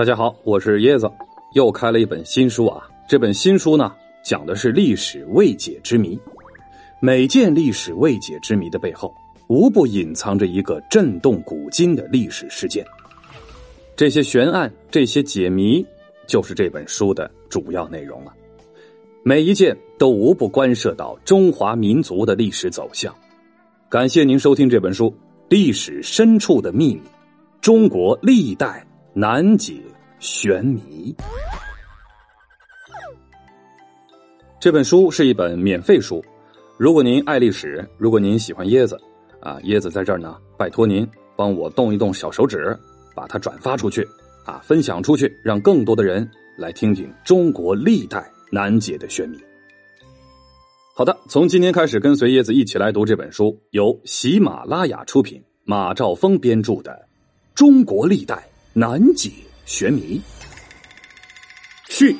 大家好，我是椰子，又开了一本新书啊。这本新书呢，讲的是历史未解之谜。每件历史未解之谜的背后，无不隐藏着一个震动古今的历史事件。这些悬案，这些解谜，就是这本书的主要内容了。每一件都无不关涉到中华民族的历史走向。感谢您收听这本书《历史深处的秘密：中国历代难解悬谜》。这本书是一本免费书，如果您爱历史，如果您喜欢椰子，啊，椰子在这儿呢，拜托您帮我动一动小手指，把它转发出去，啊，分享出去，让更多的人来听听中国历代难解的玄谜。好的，从今天开始，跟随椰子一起来读这本书，由喜马拉雅出品，马兆峰编著的《中国历代难解玄谜》序。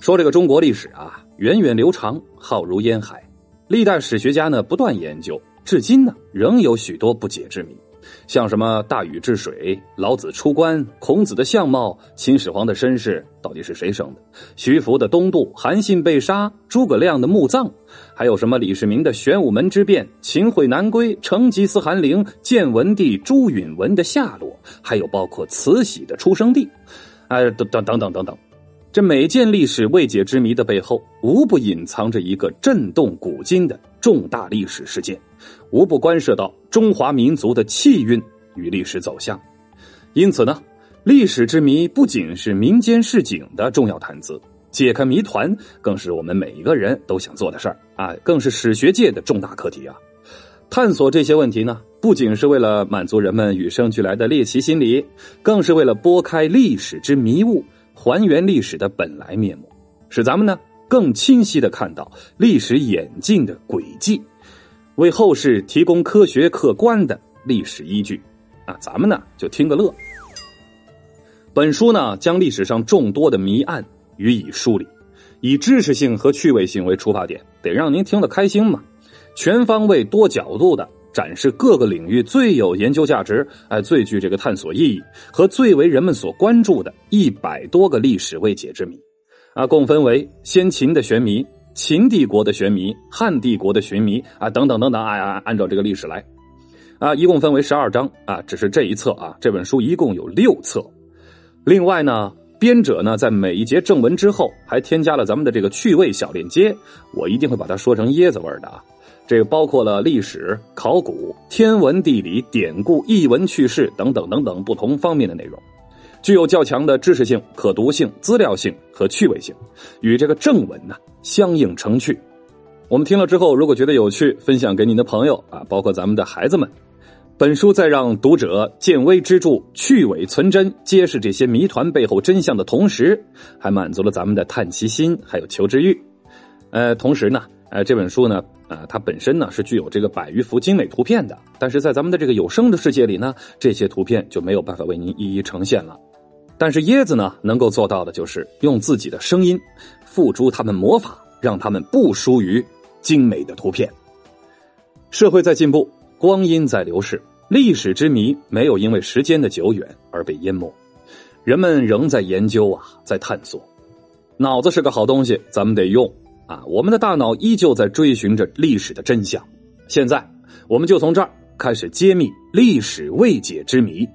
说这个中国历史啊，源远流长，浩如烟海，历代史学家呢不断研究，至今呢仍有许多不解之谜，像什么大禹治水、老子出关、孔子的相貌、秦始皇的身世到底是谁生的、徐福的东渡、韩信被杀、诸葛亮的墓葬，还有什么李世民的玄武门之变、秦桧南归、成吉思汗陵、建文帝朱允文的下落，还有包括慈禧的出生地，哎，等等等等等等。这每件历史未解之谜的背后，无不隐藏着一个震动古今的重大历史事件，无不关涉到中华民族的气运与历史走向。因此呢，历史之谜不仅是民间市井的重要谈资，解开谜团更是我们每一个人都想做的事儿啊，更是史学界的重大课题啊。探索这些问题呢，不仅是为了满足人们与生俱来的猎奇心理，更是为了拨开历史之迷雾。还原历史的本来面目，使咱们呢更清晰的看到历史演进的轨迹，为后世提供科学客观的历史依据。啊，咱们呢就听个乐。本书呢将历史上众多的谜案予以梳理，以知识性和趣味性为出发点，得让您听得开心嘛。全方位、多角度的。展示各个领域最有研究价值、哎最具这个探索意义和最为人们所关注的一百多个历史未解之谜，啊，共分为先秦的玄谜、秦帝国的玄谜、汉帝国的玄谜啊等等等等啊，按照这个历史来，啊，一共分为十二章啊，只是这一册啊，这本书一共有六册。另外呢，编者呢在每一节正文之后还添加了咱们的这个趣味小链接，我一定会把它说成椰子味的啊。这个包括了历史、考古、天文、地理、典故、译文趣事等等等等不同方面的内容，具有较强的知识性、可读性、资料性和趣味性，与这个正文呢相映成趣。我们听了之后，如果觉得有趣，分享给您的朋友啊，包括咱们的孩子们。本书在让读者见微知著、去伪存真、揭示这些谜团背后真相的同时，还满足了咱们的探奇心还有求知欲。呃，同时呢。呃，这本书呢，啊，它本身呢是具有这个百余幅精美图片的，但是在咱们的这个有声的世界里呢，这些图片就没有办法为您一一呈现了。但是椰子呢，能够做到的就是用自己的声音，付诸他们魔法，让他们不输于精美的图片。社会在进步，光阴在流逝，历史之谜没有因为时间的久远而被淹没，人们仍在研究啊，在探索。脑子是个好东西，咱们得用。啊，我们的大脑依旧在追寻着历史的真相。现在，我们就从这儿开始揭秘历史未解之谜。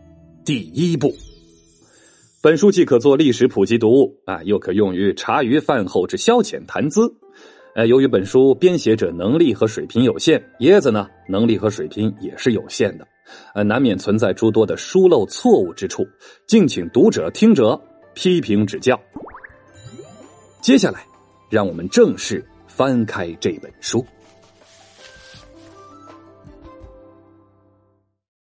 第一步，本书既可做历史普及读物啊，又可用于茶余饭后之消遣谈资。呃，由于本书编写者能力和水平有限，椰子呢能力和水平也是有限的，呃，难免存在诸多的疏漏错误之处，敬请读者听者批评指教。接下来。让我们正式翻开这本书。